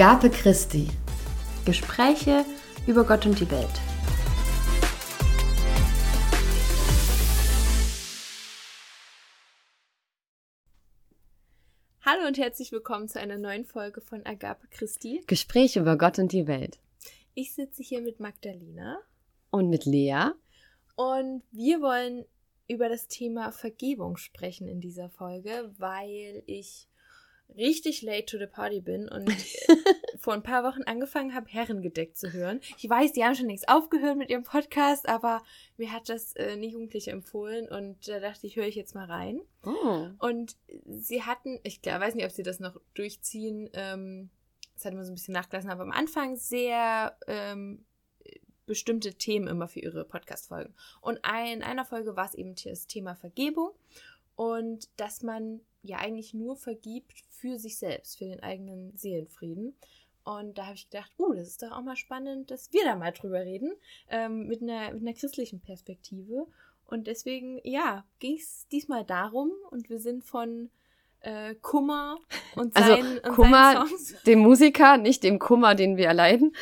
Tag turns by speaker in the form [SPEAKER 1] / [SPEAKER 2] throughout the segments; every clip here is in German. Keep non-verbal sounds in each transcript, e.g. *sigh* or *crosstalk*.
[SPEAKER 1] Agape Christi.
[SPEAKER 2] Gespräche über Gott und die Welt. Hallo und herzlich willkommen zu einer neuen Folge von Agape Christi.
[SPEAKER 1] Gespräche über Gott und die Welt.
[SPEAKER 2] Ich sitze hier mit Magdalena.
[SPEAKER 1] Und mit Lea.
[SPEAKER 2] Und wir wollen über das Thema Vergebung sprechen in dieser Folge, weil ich richtig late to the party bin und *laughs* vor ein paar Wochen angefangen habe, Herrengedeck zu hören. Ich weiß, die haben schon längst aufgehört mit ihrem Podcast, aber mir hat das äh, eine Jugendliche empfohlen und da dachte ich, höre ich jetzt mal rein.
[SPEAKER 1] Oh.
[SPEAKER 2] Und sie hatten, ich glaub, weiß nicht, ob sie das noch durchziehen, ähm, das hat immer so ein bisschen nachgelassen, aber am Anfang sehr ähm, bestimmte Themen immer für ihre Podcast-Folgen. Und in einer Folge war es eben das Thema Vergebung und dass man ja eigentlich nur vergibt für sich selbst, für den eigenen Seelenfrieden. Und da habe ich gedacht, uh, das ist doch auch mal spannend, dass wir da mal drüber reden, ähm, mit, einer, mit einer christlichen Perspektive. Und deswegen, ja, ging es diesmal darum und wir sind von äh, Kummer und
[SPEAKER 1] Also
[SPEAKER 2] seinen, und
[SPEAKER 1] Kummer,
[SPEAKER 2] Songs *laughs*
[SPEAKER 1] dem Musiker, nicht dem Kummer, den wir erleiden.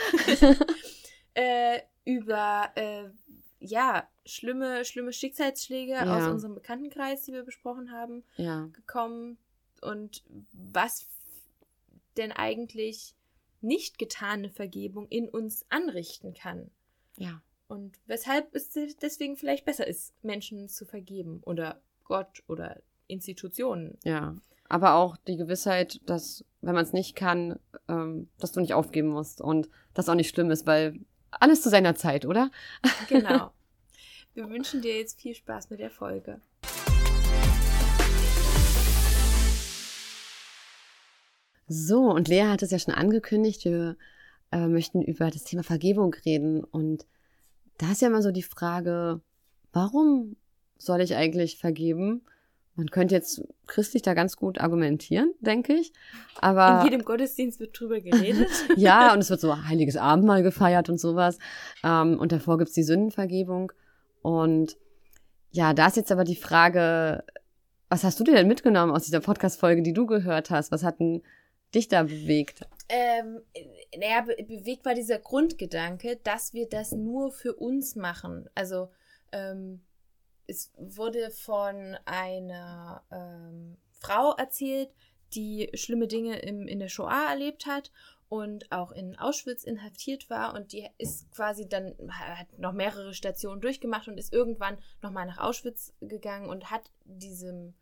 [SPEAKER 1] *laughs*
[SPEAKER 2] äh, über äh, ja schlimme schlimme Schicksalsschläge
[SPEAKER 1] Ja.
[SPEAKER 2] aus unserem Bekanntenkreis, die wir besprochen haben,
[SPEAKER 1] Ja.
[SPEAKER 2] gekommen und was denn eigentlich nicht getane Vergebung in uns anrichten kann
[SPEAKER 1] Ja.
[SPEAKER 2] und weshalb es deswegen vielleicht besser ist, Menschen zu vergeben oder Gott oder Institutionen.
[SPEAKER 1] Ja. Aber auch die Gewissheit, dass, wenn man es nicht kann, ähm, dass du nicht aufgeben musst und das auch nicht schlimm ist, weil alles zu seiner Zeit, oder?
[SPEAKER 2] Genau. *laughs* Wir wünschen dir jetzt viel Spaß mit der Folge.
[SPEAKER 1] So, und Lea hat es ja schon angekündigt, wir äh, möchten über das Thema Vergebung reden. Und da ist ja immer so die Frage, warum soll ich eigentlich vergeben? Man könnte jetzt christlich da ganz gut argumentieren, denke ich. Aber
[SPEAKER 2] In jedem Gottesdienst wird drüber geredet. *laughs*
[SPEAKER 1] ja, und es wird so heiliges Abendmahl gefeiert und sowas. Ähm, und davor gibt's die Sündenvergebung. Und ja, da ist jetzt aber die Frage, was hast du dir denn mitgenommen aus dieser Podcast-Folge, die du gehört hast? Was hat denn dich da bewegt?
[SPEAKER 2] ähm, naja, be bewegt war dieser Grundgedanke, dass wir das nur für uns machen. Also ähm, es wurde von einer ähm, Frau erzählt, die schlimme Dinge im, in der Shoah erlebt hat und auch in Auschwitz inhaftiert war und die ist quasi dann hat noch mehrere Stationen durchgemacht und ist irgendwann nochmal nach Auschwitz gegangen und hat diesem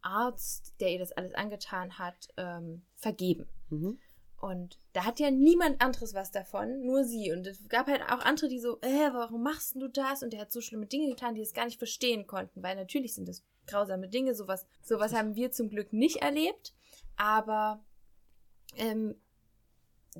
[SPEAKER 2] Arzt, der ihr das alles angetan hat, ähm, vergeben.
[SPEAKER 1] Mhm.
[SPEAKER 2] Und da hat ja niemand anderes was davon, nur sie. Und es gab halt auch andere, die so, äh, warum machst du das? Und der hat so schlimme Dinge getan, die es gar nicht verstehen konnten, weil natürlich sind das grausame Dinge. Sowas, sowas haben wir zum Glück nicht erlebt. Aber ähm,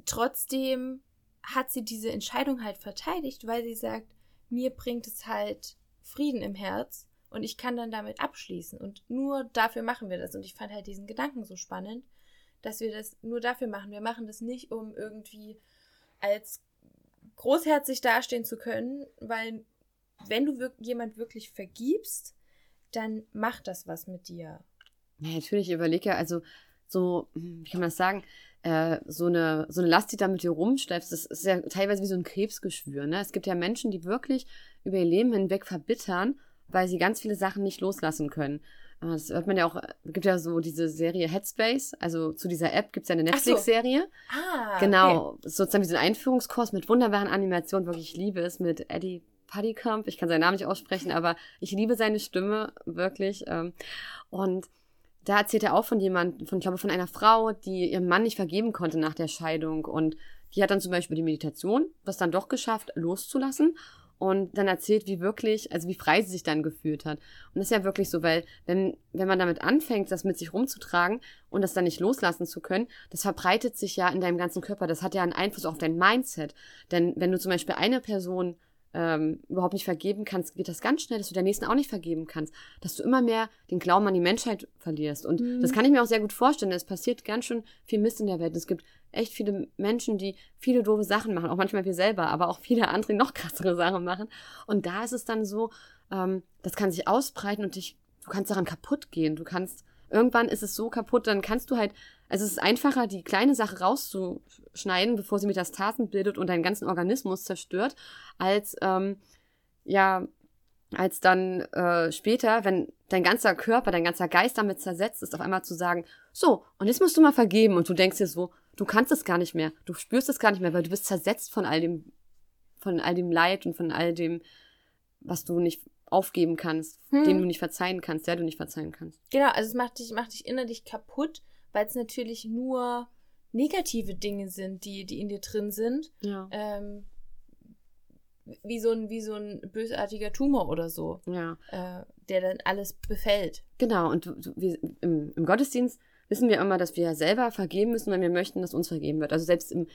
[SPEAKER 2] trotzdem hat sie diese Entscheidung halt verteidigt, weil sie sagt, mir bringt es halt Frieden im Herz und ich kann dann damit abschließen. Und nur dafür machen wir das. Und ich fand halt diesen Gedanken so spannend, dass wir das nur dafür machen. Wir machen das nicht, um irgendwie als großherzig dastehen zu können, weil wenn du wirk jemand wirklich vergibst, dann macht das was mit dir.
[SPEAKER 1] Ja, natürlich, ich überlege ja, also so, wie kann man das sagen, äh, so, eine, so eine Last, die da mit dir rumschleifst, das ist ja teilweise wie so ein Krebsgeschwür. Ne? Es gibt ja Menschen, die wirklich über ihr Leben hinweg verbittern, weil sie ganz viele Sachen nicht loslassen können. Äh, Das hört man ja auch, es gibt ja so diese Serie Headspace, also zu dieser App gibt es ja eine
[SPEAKER 2] Ach so.
[SPEAKER 1] Netflix-Serie.
[SPEAKER 2] Ah,
[SPEAKER 1] Genau, sozusagen wie so ein Einführungskurs mit wunderbaren Animationen, wirklich ich liebe es mit Eddie Puddycamp. Ich kann seinen Namen nicht aussprechen, aber ich liebe seine Stimme wirklich. ähm, Und da erzählt er auch von jemandem, von, ich glaube, von einer Frau, die ihrem Mann nicht vergeben konnte nach der Scheidung. Und die hat dann zum Beispiel die Meditation, das dann doch geschafft, loszulassen. Und dann erzählt, wie wirklich, also wie frei sie sich dann gefühlt hat. Und das ist ja wirklich so, weil wenn, wenn man damit anfängt, das mit sich rumzutragen und das dann nicht loslassen zu können, das verbreitet sich ja in deinem ganzen Körper. Das hat ja einen Einfluss auf dein Mindset. Denn wenn du zum Beispiel eine Person ähm, überhaupt nicht vergeben kannst, geht das ganz schnell, dass du der nächsten auch nicht vergeben kannst. Dass du immer mehr den Glauben an die Menschheit verlierst. Und
[SPEAKER 2] Mhm.
[SPEAKER 1] das kann ich mir auch sehr gut vorstellen. Es passiert ganz schön viel Mist in der Welt. Es gibt echt viele Menschen, die viele doofe Sachen machen, auch manchmal wir selber, aber auch viele andere, die noch krassere Sachen machen. Und da ist es dann so, ähm, das kann sich ausbreiten und dich, du kannst daran kaputt gehen. Du kannst irgendwann ist es so kaputt, dann kannst du halt, also es ist einfacher, die kleine Sache rauszuschneiden, bevor sie Metastasen bildet und deinen ganzen Organismus zerstört, als, ähm, ja, als dann äh, später, wenn dein ganzer Körper, dein ganzer Geist damit zersetzt ist, auf einmal zu sagen, so, und jetzt musst du mal vergeben. Und du denkst dir so, du kannst es gar nicht mehr, du spürst es gar nicht mehr, weil du bist zersetzt von all dem, von all dem Leid und von all dem, was du nicht aufgeben kannst, hm. dem du nicht verzeihen kannst, der du nicht verzeihen kannst.
[SPEAKER 2] Genau, also es macht dich, macht dich innerlich kaputt, weil es natürlich nur negative Dinge sind, die, die in dir drin sind. Ja. Ähm, wie so ein, wie so ein bösartiger Tumor oder so. Ja. Äh, der dann alles befällt.
[SPEAKER 1] Genau, und wir, im, im, Gottesdienst wissen wir immer, dass wir selber vergeben müssen, wenn wir möchten, dass uns vergeben wird. Also selbst im,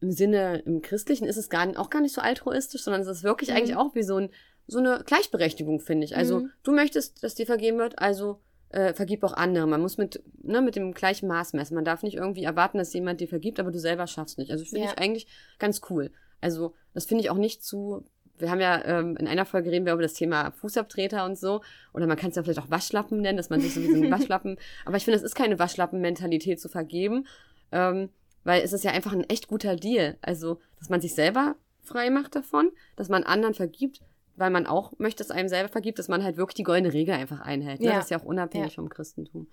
[SPEAKER 1] im Sinne, im Christlichen ist es gar, auch gar nicht so altruistisch, sondern es ist wirklich mhm. eigentlich auch wie so, ein, so eine Gleichberechtigung, finde ich. Also mhm. du möchtest, dass dir vergeben wird, also äh, vergib auch andere. Man muss mit, ne, mit dem gleichen Maß messen. Man darf nicht irgendwie erwarten, dass jemand dir vergibt, aber du selber schaffst nicht. Also finde ja. ich eigentlich ganz cool. Also, das finde ich auch nicht zu. Wir haben ja ähm, in einer Folge reden wir über das Thema Fußabtreter und so. Oder man kann es ja vielleicht auch Waschlappen nennen, dass man sich so wie so ein Waschlappen. Aber ich finde, es ist keine Waschlappen-Mentalität zu vergeben. Ähm, weil es ist ja einfach ein echt guter Deal. Also, dass man sich selber frei macht davon, dass man anderen vergibt, weil man auch möchte, dass einem selber vergibt, dass man halt wirklich die goldene Regel einfach einhält. Ne? Ja. Das ist ja auch unabhängig ja. vom Christentum.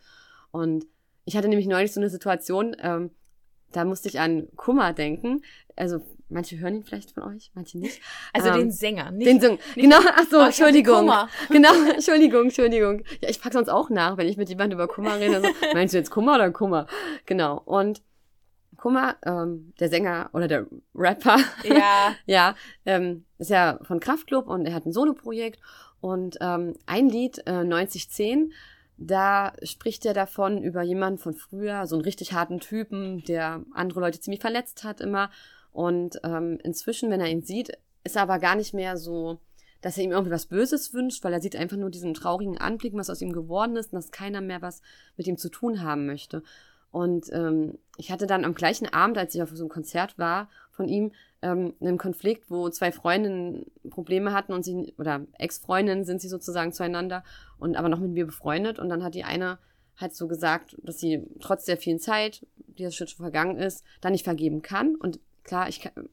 [SPEAKER 1] Und ich hatte nämlich neulich so eine Situation, ähm, da musste ich an Kummer denken. Also Manche hören ihn vielleicht von euch, manche nicht.
[SPEAKER 2] Also ähm, den Sänger,
[SPEAKER 1] nicht. Den Sänger. Genau, ach so, oh, Entschuldigung. *laughs* Genau, Entschuldigung, Entschuldigung. Ja, ich pack sonst auch nach, wenn ich mit jemandem über Kummer rede. Also, meinst du jetzt Kummer oder Kummer? Genau. Und Kummer, ähm, der Sänger oder der Rapper, ja, *laughs* ja ähm, ist ja von Kraftklub und er hat ein Soloprojekt. Und ähm, ein Lied, äh, 9010, da spricht er davon über jemanden von früher, so einen richtig harten Typen, der andere Leute ziemlich verletzt hat immer. Und ähm, inzwischen, wenn er ihn sieht, ist er aber gar nicht mehr so, dass er ihm irgendwie was Böses wünscht, weil er sieht einfach nur diesen traurigen Anblick, was aus ihm geworden ist und dass keiner mehr was mit ihm zu tun haben möchte. Und ähm, ich hatte dann am gleichen Abend, als ich auf so einem Konzert war von ihm, ähm, einen Konflikt, wo zwei Freundinnen Probleme hatten und sie, oder Ex-Freundinnen sind sie sozusagen zueinander und aber noch mit mir befreundet. Und dann hat die eine halt so gesagt, dass sie trotz der vielen Zeit, die das schon vergangen ist, da nicht vergeben kann. Und klar, ich kann,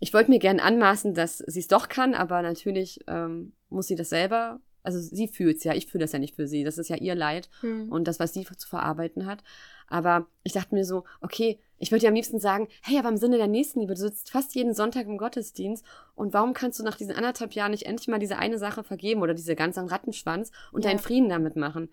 [SPEAKER 1] ich wollte mir gerne anmaßen, dass sie es doch kann, aber natürlich ähm, muss sie das selber, also sie fühlt es ja, ich fühle das ja nicht für sie, das ist ja ihr Leid hm. und das, was sie zu verarbeiten hat. Aber ich dachte mir so, okay, ich würde dir am liebsten sagen, hey, aber im Sinne der Nächstenliebe, du sitzt fast jeden Sonntag im Gottesdienst und warum kannst du nach diesen anderthalb Jahren nicht endlich mal diese eine Sache vergeben oder diese ganzen Rattenschwanz und ja. deinen Frieden damit machen?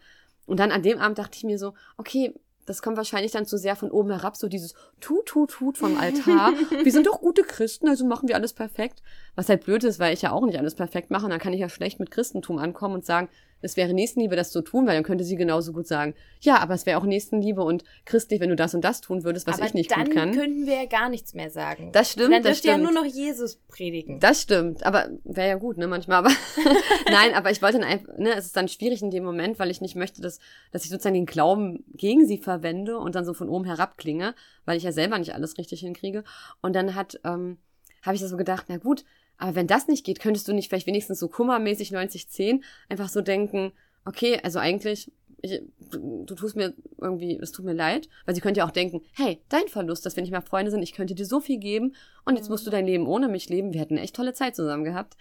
[SPEAKER 1] Und dann an dem Abend dachte ich mir so, okay, das kommt wahrscheinlich dann zu sehr von oben herab, so dieses Tut, Tut, Tut vom Altar. *laughs* wir sind doch gute Christen, also machen wir alles perfekt. Was halt blöd ist, weil ich ja auch nicht alles perfekt mache. Und dann kann ich ja schlecht mit Christentum ankommen und sagen, es wäre Nächstenliebe, das zu tun, weil dann könnte sie genauso gut sagen, ja, aber es wäre auch Nächstenliebe und christlich, wenn du das und das tun würdest, was aber ich nicht gut kann.
[SPEAKER 2] dann könnten wir ja gar nichts mehr sagen.
[SPEAKER 1] Das stimmt,
[SPEAKER 2] dann
[SPEAKER 1] das stimmt.
[SPEAKER 2] ja nur noch Jesus predigen.
[SPEAKER 1] Das stimmt, aber wäre ja gut, ne, manchmal, aber *laughs* nein, aber ich wollte dann einfach, ne, es ist dann schwierig in dem Moment, weil ich nicht möchte, dass, dass ich sozusagen den Glauben gegen sie verwende und dann so von oben herab klinge, weil ich ja selber nicht alles richtig hinkriege. Und dann hat, ähm, habe ich da so gedacht, na gut, aber wenn das nicht geht, könntest du nicht vielleicht wenigstens so kummermäßig 90-10 einfach so denken, okay, also eigentlich, ich, du, du, tust mir irgendwie, es tut mir leid, weil sie könnte ja auch denken, hey, dein Verlust, dass wir nicht mehr Freunde sind, ich könnte dir so viel geben und jetzt musst du dein Leben ohne mich leben. Wir hätten eine echt tolle Zeit zusammen gehabt.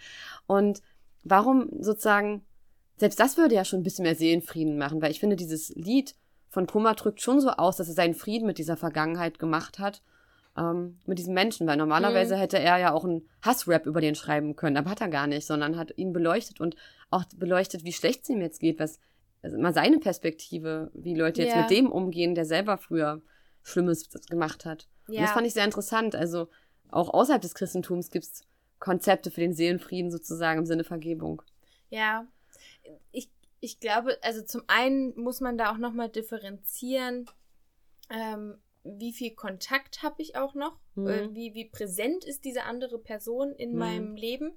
[SPEAKER 1] Und warum sozusagen, selbst das würde ja schon ein bisschen mehr Seelenfrieden machen, weil ich finde, dieses Lied von Kummer drückt schon so aus, dass er seinen Frieden mit dieser Vergangenheit gemacht hat ähm, mit diesem Menschen, weil normalerweise mhm. hätte er ja auch einen Hassrap über den schreiben können, aber hat er gar nicht, sondern hat ihn beleuchtet und auch beleuchtet, wie schlecht es ihm jetzt geht, was also mal seine Perspektive, wie Leute jetzt ja. mit dem umgehen, der selber früher Schlimmes gemacht hat. Ja. Und das fand ich sehr interessant. Also auch außerhalb des Christentums gibt es Konzepte für den Seelenfrieden sozusagen im Sinne Vergebung.
[SPEAKER 2] Ja, ich, ich glaube, also zum einen muss man da auch nochmal differenzieren, ähm, wie viel Kontakt habe ich auch noch, mhm. äh, wie, wie präsent ist diese andere Person in mhm. meinem Leben.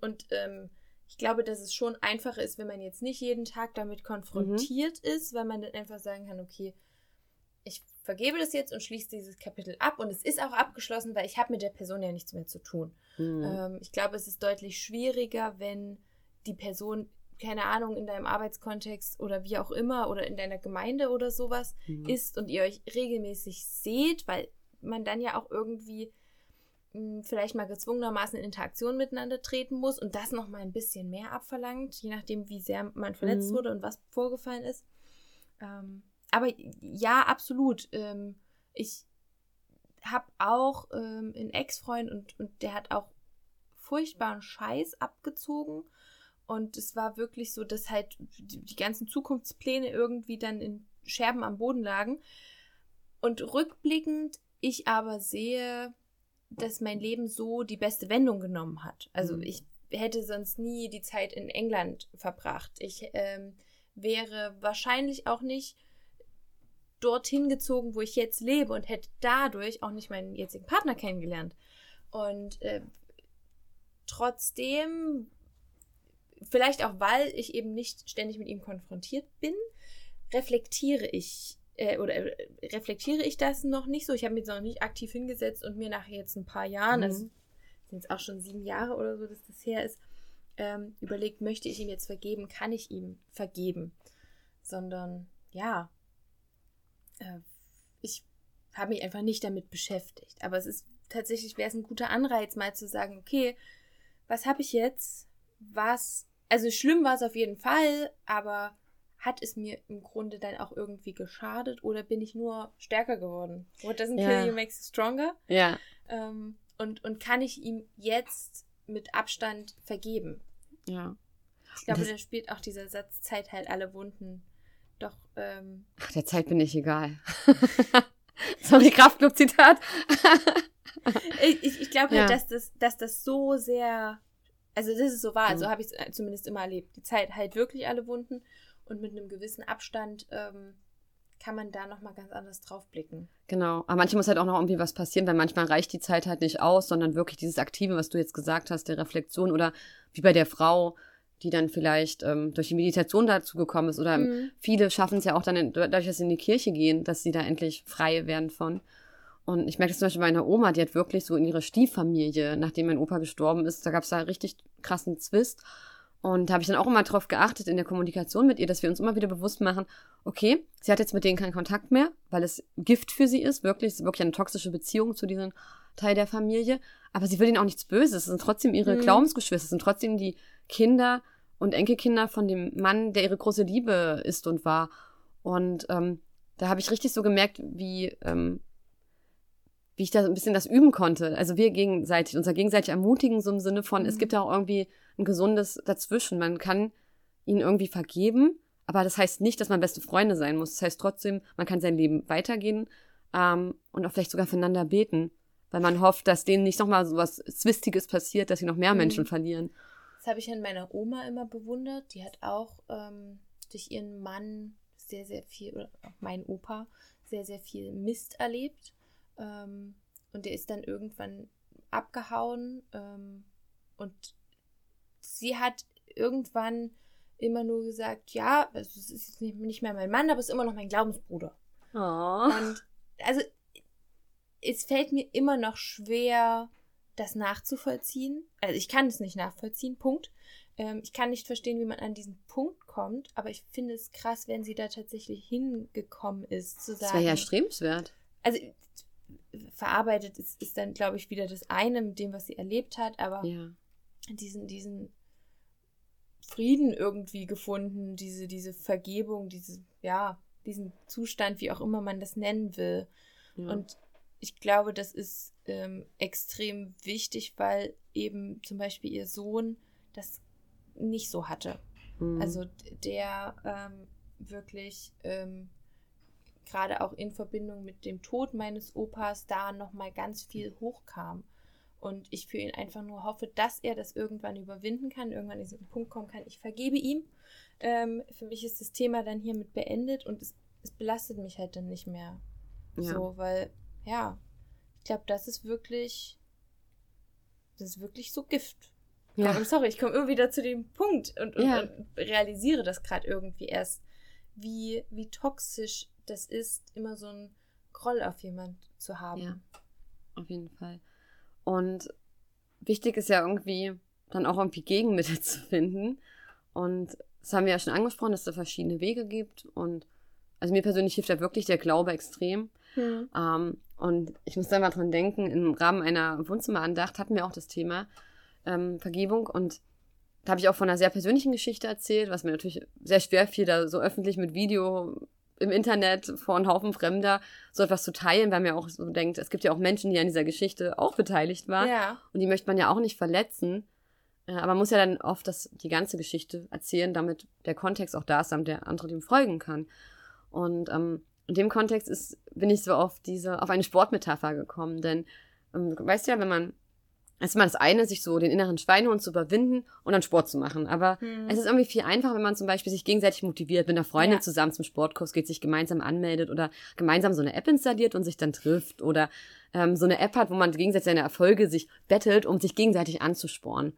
[SPEAKER 2] Und ähm, ich glaube, dass es schon einfacher ist, wenn man jetzt nicht jeden Tag damit konfrontiert mhm. ist, weil man dann einfach sagen kann, okay, ich vergebe das jetzt und schließe dieses Kapitel ab und es ist auch abgeschlossen, weil ich habe mit der Person ja nichts mehr zu tun. Mhm. Ähm, ich glaube, es ist deutlich schwieriger, wenn die Person keine Ahnung, in deinem Arbeitskontext oder wie auch immer oder in deiner Gemeinde oder sowas mhm. ist und ihr euch regelmäßig seht, weil man dann ja auch irgendwie mh, hm, vielleicht mal gezwungenermaßen in Interaktion miteinander treten muss und das nochmal ein bisschen mehr abverlangt, je nachdem, wie sehr man verletzt mhm. wurde und was vorgefallen ist. Ähm, aber ja, absolut. Ähm, ich habe auch ähm, einen Ex-Freund und, und der hat auch furchtbaren Scheiß abgezogen. Und es war wirklich so, dass halt die, ganzen Zukunftspläne irgendwie dann in Scherben am Boden lagen. Und rückblickend ich aber sehe, dass mein Leben so die beste Wendung genommen hat. Also mhm. ich hätte sonst nie die Zeit in England verbracht. Ich ähm, wäre wahrscheinlich auch nicht dorthin gezogen, wo ich jetzt lebe und hätte dadurch auch nicht meinen jetzigen Partner kennengelernt. Und äh, trotzdem, vielleicht auch weil ich eben nicht ständig mit ihm konfrontiert bin, reflektiere ich äh, oder äh, reflektiere ich das noch nicht so. Ich habe mich noch nicht aktiv hingesetzt und mir nach jetzt ein paar Jahren, mhm. also sind jetzt auch schon sieben Jahre oder so, dass das her ist, ähm, überlegt, möchte ich ihm jetzt vergeben, kann ich ihm vergeben, sondern ja, äh, ich habe mich einfach nicht damit beschäftigt. Aber es ist tatsächlich, wäre es ein guter Anreiz, mal zu sagen, okay, was habe ich jetzt? Was, also schlimm war es auf jeden Fall, aber hat es mir im Grunde dann auch irgendwie geschadet oder bin ich nur stärker geworden? What doesn't ja. kill you makes you stronger.
[SPEAKER 1] Ja.
[SPEAKER 2] Ähm, und, und kann ich ihm jetzt mit Abstand vergeben?
[SPEAKER 1] Ja.
[SPEAKER 2] Ich glaube, da spielt auch dieser Satz, Zeit heilt alle Wunden doch, ähm.
[SPEAKER 1] Ach, der Zeit bin ich egal. *laughs* Sorry, Kraftclub-Zitat. *laughs*
[SPEAKER 2] ich ich, ich glaube halt, ja. halt, dass das, dass das so sehr, also das ist so wahr, mhm. so habe ich es zumindest immer erlebt. Die Zeit heilt wirklich alle Wunden und mit einem gewissen Abstand ähm, kann man da nochmal ganz anders drauf blicken.
[SPEAKER 1] Genau. Aber manchmal muss halt auch noch irgendwie was passieren, weil manchmal reicht die Zeit halt nicht aus, sondern wirklich dieses Aktive, was du jetzt gesagt hast, der Reflexion oder wie bei der Frau, die dann vielleicht ähm, durch die Meditation dazu gekommen ist. Oder mhm. viele schaffen es ja auch dann, in, dadurch, dass sie in die Kirche gehen, dass sie da endlich frei werden von. Und ich merke das zum Beispiel bei einer Oma, die hat wirklich so in ihrer Stieffamilie, nachdem mein Opa gestorben ist, da gab es da richtig krassen Zwist. Und da habe ich dann auch immer darauf geachtet in der Kommunikation mit ihr, dass wir uns immer wieder bewusst machen, okay, sie hat jetzt mit denen keinen Kontakt mehr, weil es Gift für sie ist, wirklich, es ist wirklich eine toxische Beziehung zu diesem Teil der Familie. Aber sie will ihnen auch nichts Böses. Es sind trotzdem ihre mhm. Glaubensgeschwister, es sind trotzdem die Kinder und Enkelkinder von dem Mann, der ihre große Liebe ist und war. Und ähm, da habe ich richtig so gemerkt, wie, ähm, wie ich da ein bisschen das üben konnte. Also wir gegenseitig, unser gegenseitig ermutigen, so im Sinne von, mhm. es gibt ja auch irgendwie ein gesundes Dazwischen. Man kann ihn irgendwie vergeben, aber das heißt nicht, dass man beste Freunde sein muss. Das heißt trotzdem, man kann sein Leben weitergehen ähm, und auch vielleicht sogar füreinander beten, weil man hofft, dass denen nicht nochmal so was Zwistiges passiert, dass sie noch mehr mhm. Menschen verlieren.
[SPEAKER 2] Das habe ich an meiner Oma immer bewundert. Die hat auch ähm, durch ihren Mann sehr, sehr viel, oder auch mein Opa, sehr, sehr viel Mist erlebt. Ähm, und der ist dann irgendwann abgehauen. Ähm, und sie hat irgendwann immer nur gesagt, ja, also es ist jetzt nicht mehr mein Mann, aber es ist immer noch mein Glaubensbruder.
[SPEAKER 1] Oh.
[SPEAKER 2] Und also es fällt mir immer noch schwer, das nachzuvollziehen. Also ich kann es nicht nachvollziehen, Punkt. Ähm, ich kann nicht verstehen, wie man an diesen Punkt kommt, aber ich finde es krass, wenn sie da tatsächlich hingekommen ist, zu sagen. Das
[SPEAKER 1] wäre ja strebenswert.
[SPEAKER 2] Also verarbeitet ist, ist dann, glaube ich, wieder das eine mit dem, was sie erlebt hat, aber
[SPEAKER 1] ja.
[SPEAKER 2] diesen, diesen Frieden irgendwie gefunden, diese, diese Vergebung, diese, ja, diesen Zustand, wie auch immer man das nennen will. Ja. Und ich glaube, das ist ähm, extrem wichtig, weil eben zum Beispiel ihr Sohn das nicht so hatte. Mhm. Also der ähm, wirklich ähm, gerade auch in Verbindung mit dem Tod meines Opas da nochmal ganz viel hochkam. Und ich für ihn einfach nur hoffe, dass er das irgendwann überwinden kann, irgendwann in diesen Punkt kommen kann, ich vergebe ihm. Ähm, für mich ist das Thema dann hiermit beendet und es, es belastet mich halt dann nicht mehr ja. so, weil ja, ich glaube, das ist wirklich, das ist wirklich so Gift. Ja. Aber sorry, ich komme immer wieder zu dem Punkt und, und, ja. und realisiere das gerade irgendwie erst, wie, wie toxisch das ist, immer so ein Groll auf jemand zu haben.
[SPEAKER 1] Ja, auf jeden Fall. Und wichtig ist ja irgendwie dann auch irgendwie Gegenmittel *laughs* zu finden. Und das haben wir ja schon angesprochen, dass es da verschiedene Wege gibt. Und also mir persönlich hilft da wirklich der Glaube extrem.
[SPEAKER 2] Hm.
[SPEAKER 1] Ähm, und ich muss da mal dran denken, im Rahmen einer Wohnzimmerandacht hatten wir auch das Thema ähm, Vergebung. Und da habe ich auch von einer sehr persönlichen Geschichte erzählt, was mir natürlich sehr schwer fiel, da so öffentlich mit Video im Internet vor einem Haufen Fremder so etwas zu teilen, weil man ja auch so denkt, es gibt ja auch Menschen, die an dieser Geschichte auch beteiligt waren.
[SPEAKER 2] Ja.
[SPEAKER 1] Und die möchte man ja auch nicht verletzen. Äh, Aber man muss ja dann oft das, die ganze Geschichte erzählen, damit der Kontext auch da ist, damit der andere dem folgen kann. Und ähm, in dem Kontext ist, bin ich so auf diese, auf eine Sportmetapher gekommen. Denn ähm, du weißt ja, wenn man, es ist immer das eine, sich so den inneren Schweinehund zu überwinden und dann Sport zu machen. Aber
[SPEAKER 2] Hm.
[SPEAKER 1] es ist irgendwie viel einfacher, wenn man zum Beispiel sich gegenseitig motiviert, mit einer Freundin
[SPEAKER 2] Ja.
[SPEAKER 1] zusammen zum Sportkurs geht, sich gemeinsam anmeldet oder gemeinsam so eine App installiert und sich dann trifft oder ähm, so eine App hat, wo man gegenseitig seine Erfolge sich bettelt, um sich gegenseitig anzusporen.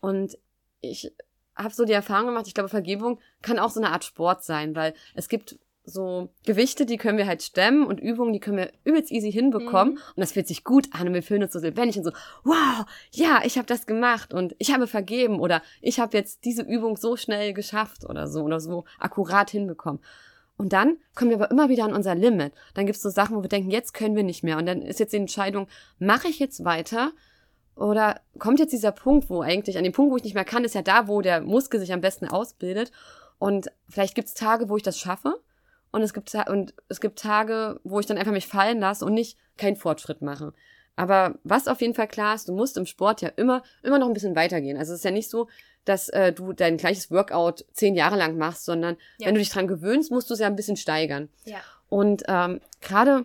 [SPEAKER 1] Und ich habe so die Erfahrung gemacht, ich glaube, Vergebung kann auch so eine Art Sport sein, weil es gibt so Gewichte, die können wir halt stemmen und Übungen, die können wir übelst easy hinbekommen
[SPEAKER 2] Mhm.
[SPEAKER 1] und das fühlt sich gut an und wir fühlen uns so lebendig und so, wow, ja, ich habe das gemacht und ich habe vergeben oder ich habe jetzt diese Übung so schnell geschafft oder so oder so akkurat hinbekommen. Und dann kommen wir aber immer wieder an unser Limit. Dann gibt es so Sachen, wo wir denken, jetzt können wir nicht mehr. Und dann ist jetzt die Entscheidung, mache ich jetzt weiter oder kommt jetzt dieser Punkt, wo eigentlich, an dem Punkt, wo ich nicht mehr kann, ist ja da, wo der Muskel sich am besten ausbildet. Und vielleicht gibt es Tage, wo ich das schaffe. Und es gibt, und es gibt Tage, wo ich dann einfach mich fallen lasse und nicht keinen Fortschritt mache. Aber was auf jeden Fall klar ist, du musst im Sport ja immer, immer noch ein bisschen weitergehen. Also es ist ja nicht so, dass äh, du dein gleiches Workout zehn Jahre lang machst, sondern
[SPEAKER 2] Ja.
[SPEAKER 1] wenn du dich dran gewöhnst, musst du es ja ein bisschen steigern.
[SPEAKER 2] Ja.
[SPEAKER 1] Und ähm, gerade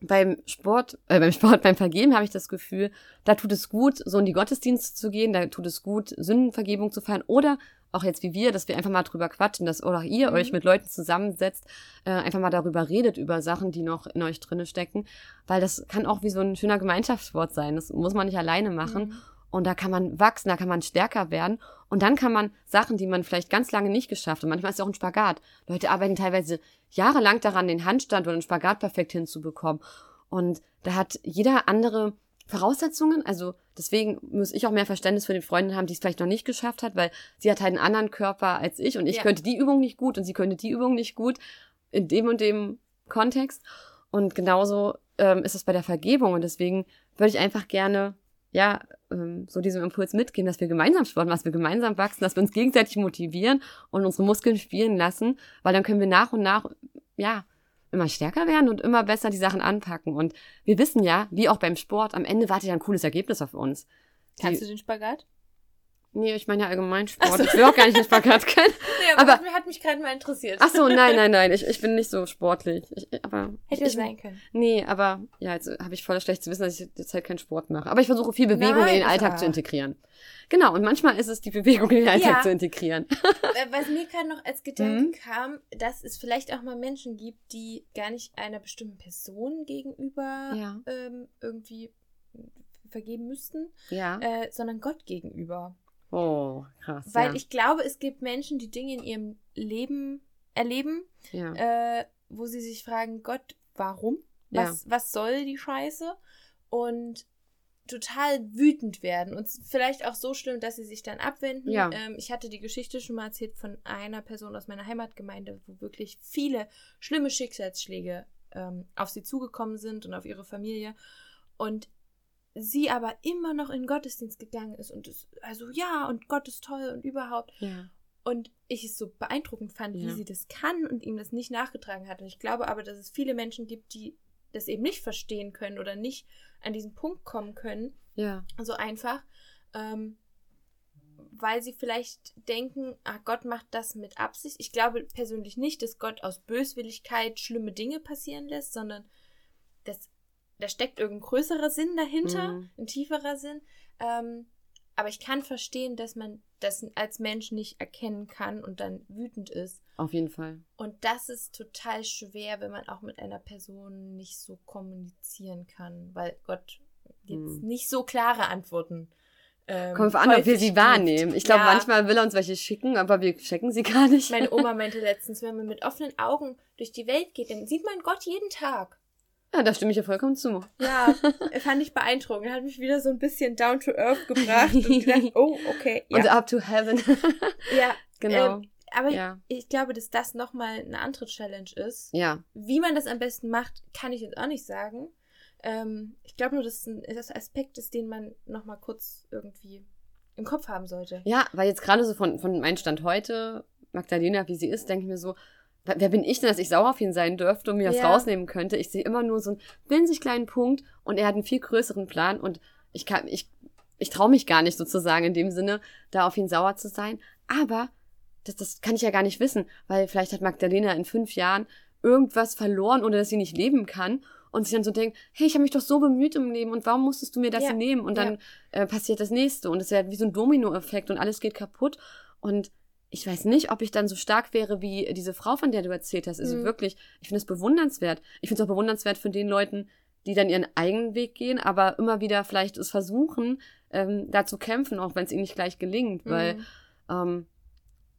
[SPEAKER 1] beim Sport, äh, beim Sport, beim Vergeben habe ich das Gefühl, da tut es gut, so in die Gottesdienste zu gehen, da tut es gut, Sündenvergebung zu feiern oder auch jetzt wie wir, dass wir einfach mal drüber quatschen, dass oder auch ihr
[SPEAKER 2] Mhm.
[SPEAKER 1] euch mit Leuten zusammensetzt, äh, einfach mal darüber redet, über Sachen, die noch in euch drinne stecken, weil das kann auch wie so ein schöner Gemeinschaftssport sein. Das muss man nicht alleine machen.
[SPEAKER 2] Mhm.
[SPEAKER 1] Und da kann man wachsen, da kann man stärker werden. Und dann kann man Sachen, die man vielleicht ganz lange nicht geschafft hat, manchmal ist es auch ein Spagat. Leute arbeiten teilweise jahrelang daran, den Handstand oder den Spagat perfekt hinzubekommen. Und da hat jeder andere Voraussetzungen. Also deswegen muss ich auch mehr Verständnis für die Freundin haben, die es vielleicht noch nicht geschafft hat, weil sie hat halt einen anderen Körper als ich und ich
[SPEAKER 2] Ja.
[SPEAKER 1] könnte die Übung nicht gut und sie könnte die Übung nicht gut in dem und dem Kontext. Und genauso ähm, ist es bei der Vergebung. Und deswegen würde ich einfach gerne, ja, ähm, so diesem Impuls mitgeben, dass wir gemeinsam Sport machen, dass wir gemeinsam wachsen, dass wir uns gegenseitig motivieren und unsere Muskeln spielen lassen, weil dann können wir nach und nach, ja, immer stärker werden und immer besser die Sachen anpacken. Und wir wissen ja, wie auch beim Sport, am Ende wartet ja ein cooles Ergebnis auf uns.
[SPEAKER 2] Kannst
[SPEAKER 1] Die-
[SPEAKER 2] du den Spagat?
[SPEAKER 1] Nee, ich meine ja allgemein Sport. Ich will auch gar nicht den Spagat können.
[SPEAKER 2] Nee,
[SPEAKER 1] Aber-
[SPEAKER 2] aber, hat mich gerade mal interessiert.
[SPEAKER 1] Ach so, nein, nein, nein. Ich, *laughs* ich bin nicht so sportlich. Ich, aber
[SPEAKER 2] Hätte
[SPEAKER 1] ich,
[SPEAKER 2] sein können.
[SPEAKER 1] Nee, aber ja, jetzt habe ich voll das schlechte Wissen, dass ich jetzt halt keinen Sport mache. Aber ich versuche viel Bewegung
[SPEAKER 2] Nein,
[SPEAKER 1] in den Alltag zu integrieren. Genau, und manchmal ist es die Bewegung in den Alltag
[SPEAKER 2] Ja.
[SPEAKER 1] zu integrieren.
[SPEAKER 2] Äh, Was mir gerade noch als Gedanke
[SPEAKER 1] Mhm.
[SPEAKER 2] kam, dass es vielleicht auch mal Menschen gibt, die gar nicht einer bestimmten Person gegenüber
[SPEAKER 1] Ja.
[SPEAKER 2] ähm, irgendwie vergeben müssten,
[SPEAKER 1] Ja.
[SPEAKER 2] äh, sondern Gott gegenüber.
[SPEAKER 1] Oh, krass.
[SPEAKER 2] Weil
[SPEAKER 1] ja.
[SPEAKER 2] ich glaube, es gibt Menschen, die Dinge in ihrem Leben erleben,
[SPEAKER 1] ja.
[SPEAKER 2] äh, wo sie sich fragen, Gott, warum? Was, was soll die Scheiße? Und total wütend werden und vielleicht auch so schlimm, dass sie sich dann abwenden.
[SPEAKER 1] Ja.
[SPEAKER 2] Ähm, ich hatte die Geschichte schon mal erzählt von einer Person aus meiner Heimatgemeinde, wo wirklich viele schlimme Schicksalsschläge ähm, auf sie zugekommen sind und auf ihre Familie. Und sie aber immer noch in den Gottesdienst gegangen ist und es, also ja, und Gott ist toll und überhaupt.
[SPEAKER 1] ja.
[SPEAKER 2] Und ich es so beeindruckend fand,
[SPEAKER 1] Ja.
[SPEAKER 2] wie sie das kann und ihm das nicht nachgetragen hat. Und ich glaube aber, dass es viele Menschen gibt, die das eben nicht verstehen können oder nicht an diesen Punkt kommen können,
[SPEAKER 1] Ja.
[SPEAKER 2] so einfach, ähm, weil sie vielleicht denken, ah, Gott macht das mit Absicht. Ich glaube persönlich nicht, dass Gott aus Böswilligkeit schlimme Dinge passieren lässt, sondern das, da steckt irgendein größerer Sinn dahinter,
[SPEAKER 1] Mhm.
[SPEAKER 2] ein tieferer Sinn. Ähm, aber ich kann verstehen, dass man das als Mensch nicht erkennen kann und dann wütend ist.
[SPEAKER 1] Auf jeden Fall.
[SPEAKER 2] Und das ist total schwer, wenn man auch mit einer Person nicht so kommunizieren kann, weil Gott jetzt
[SPEAKER 1] Hm.
[SPEAKER 2] nicht so klare Antworten. Ähm,
[SPEAKER 1] Kommt an, ob wir sie wahrnehmen. Ich glaube,
[SPEAKER 2] Ja.
[SPEAKER 1] manchmal will er uns welche schicken, aber wir checken sie gar nicht.
[SPEAKER 2] Meine Oma *laughs* meinte letztens, wenn man mit offenen Augen durch die Welt geht, dann sieht man Gott jeden Tag.
[SPEAKER 1] Ja, da stimme ich ja vollkommen zu.
[SPEAKER 2] Ja, *laughs* fand ich beeindruckend. Hat mich wieder so ein bisschen down to earth gebracht und gedacht, *laughs* oh, okay. Ja,
[SPEAKER 1] Und up to heaven. *laughs*
[SPEAKER 2] ja
[SPEAKER 1] genau.
[SPEAKER 2] Ähm, Aber
[SPEAKER 1] Ja.
[SPEAKER 2] ich, ich glaube, dass das nochmal eine andere Challenge ist.
[SPEAKER 1] Ja,
[SPEAKER 2] Wie man das am besten macht, kann ich jetzt auch nicht sagen. Ähm, ich glaube nur, dass es ein Aspekt ist, den man nochmal kurz irgendwie im Kopf haben sollte.
[SPEAKER 1] Ja, weil jetzt gerade so von, von meinem Stand heute, Magdalena, wie sie ist, denke ich mir so, wer bin ich denn, dass ich sauer auf ihn sein dürfte und mir das
[SPEAKER 2] Ja.
[SPEAKER 1] rausnehmen könnte? Ich sehe immer nur so einen winzig kleinen Punkt und er hat einen viel größeren Plan und ich kann, ich, ich traue mich gar nicht sozusagen in dem Sinne, da auf ihn sauer zu sein. Aber das, das kann ich ja gar nicht wissen, weil vielleicht hat Magdalena in fünf Jahren irgendwas verloren oder dass sie nicht leben kann und sich dann so denkt, hey, ich habe mich doch so bemüht im Leben und warum musstest du mir das
[SPEAKER 2] Ja,
[SPEAKER 1] nehmen? Und dann äh, passiert das nächste und es wäre wie so ein Dominoeffekt und alles geht kaputt und ich weiß nicht, ob ich dann so stark wäre wie diese Frau, von der du erzählt hast. Also
[SPEAKER 2] Mhm.
[SPEAKER 1] wirklich, ich finde es bewundernswert. Ich finde es auch bewundernswert von den Leuten, die dann ihren eigenen Weg gehen, aber immer wieder vielleicht es versuchen, ähm, da zu kämpfen, auch wenn es ihnen nicht gleich gelingt, weil
[SPEAKER 2] Mhm.
[SPEAKER 1] ähm,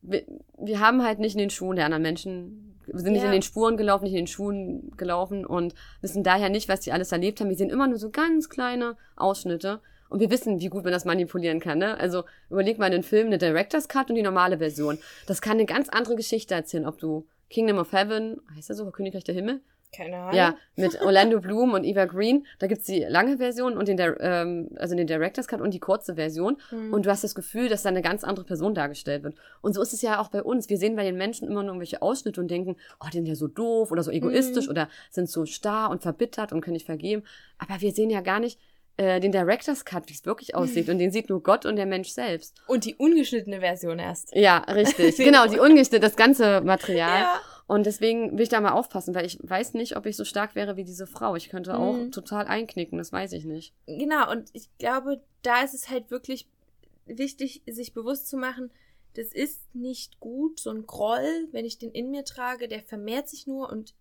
[SPEAKER 1] wir, wir haben halt nicht in den Schuhen der anderen Menschen, wir sind nicht
[SPEAKER 2] Ja.
[SPEAKER 1] in den Spuren gelaufen, nicht in den Schuhen gelaufen und wissen daher nicht, was die alles erlebt haben. Wir sehen immer nur so ganz kleine Ausschnitte und wir wissen, wie gut man das manipulieren kann. Ne? Also überleg mal den Film, eine Director's Cut und die normale Version. Das kann eine ganz andere Geschichte erzählen, ob du Kingdom of Heaven, heißt das so, Königreich der Himmel?
[SPEAKER 2] Keine Ahnung.
[SPEAKER 1] Ja, *laughs* mit Orlando Bloom und Eva Green. Da gibt's die lange Version und den, ähm, also den Director's Cut und die kurze Version.
[SPEAKER 2] Mhm.
[SPEAKER 1] Und du hast das Gefühl, dass da eine ganz andere Person dargestellt wird. Und so ist es ja auch bei uns. Wir sehen bei den Menschen immer nur irgendwelche Ausschnitte und denken, oh, die sind ja so doof oder so egoistisch
[SPEAKER 2] Mhm.
[SPEAKER 1] oder sind so starr und verbittert und können nicht vergeben. Aber wir sehen ja gar nicht äh, den Director's Cut, wie es wirklich *laughs* aussieht. Und den sieht nur Gott und der Mensch selbst.
[SPEAKER 2] Und die ungeschnittene Version erst.
[SPEAKER 1] Ja, richtig. *laughs* Genau, die ungeschnittene, das ganze Material.
[SPEAKER 2] Ja.
[SPEAKER 1] Und deswegen will ich da mal aufpassen, weil ich weiß nicht, ob ich so stark wäre wie diese Frau. Ich könnte auch
[SPEAKER 2] Mhm.
[SPEAKER 1] total einknicken, das weiß ich nicht.
[SPEAKER 2] Genau, und ich glaube, da ist es halt wirklich wichtig, sich bewusst zu machen, das ist nicht gut, so ein Groll, wenn ich den in mir trage, der vermehrt sich nur und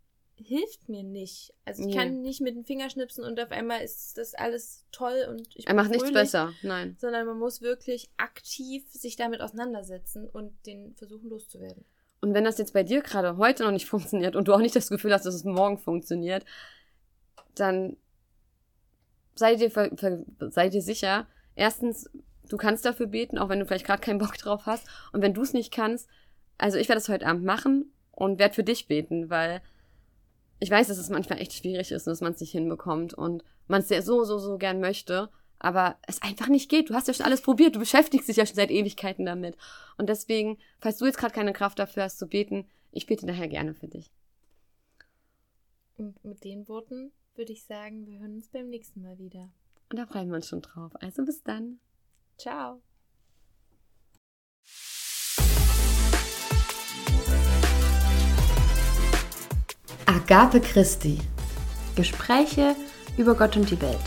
[SPEAKER 2] hilft mir nicht. Also ich
[SPEAKER 1] Nee.
[SPEAKER 2] kann nicht mit dem Finger schnipsen und auf einmal ist das alles toll und ich
[SPEAKER 1] Er macht nichts besser, nein.
[SPEAKER 2] Sondern man muss wirklich aktiv sich damit auseinandersetzen und den versuchen loszuwerden.
[SPEAKER 1] Und wenn das jetzt bei dir gerade heute noch nicht *laughs* funktioniert und du auch nicht das Gefühl hast, dass es morgen funktioniert, dann sei dir, sei dir sicher, erstens, du kannst dafür beten, auch wenn du vielleicht gerade keinen Bock drauf hast. Und wenn du es nicht kannst, also ich werde das heute Abend machen und werde für dich beten, weil ich weiß, dass es manchmal echt schwierig ist und dass man es nicht hinbekommt und man es sehr so, so, so gern möchte, aber es einfach nicht geht. Du hast ja schon alles probiert, du beschäftigst dich ja schon seit Ewigkeiten damit. Und deswegen, falls du jetzt gerade keine Kraft dafür hast zu beten, ich bete nachher gerne für dich.
[SPEAKER 2] Und mit den Worten würde ich sagen, wir hören uns beim nächsten Mal wieder.
[SPEAKER 1] Und da freuen wir uns schon drauf. Also bis dann.
[SPEAKER 2] Ciao.
[SPEAKER 3] Agape Christi. Gespräche über Gott und die Welt.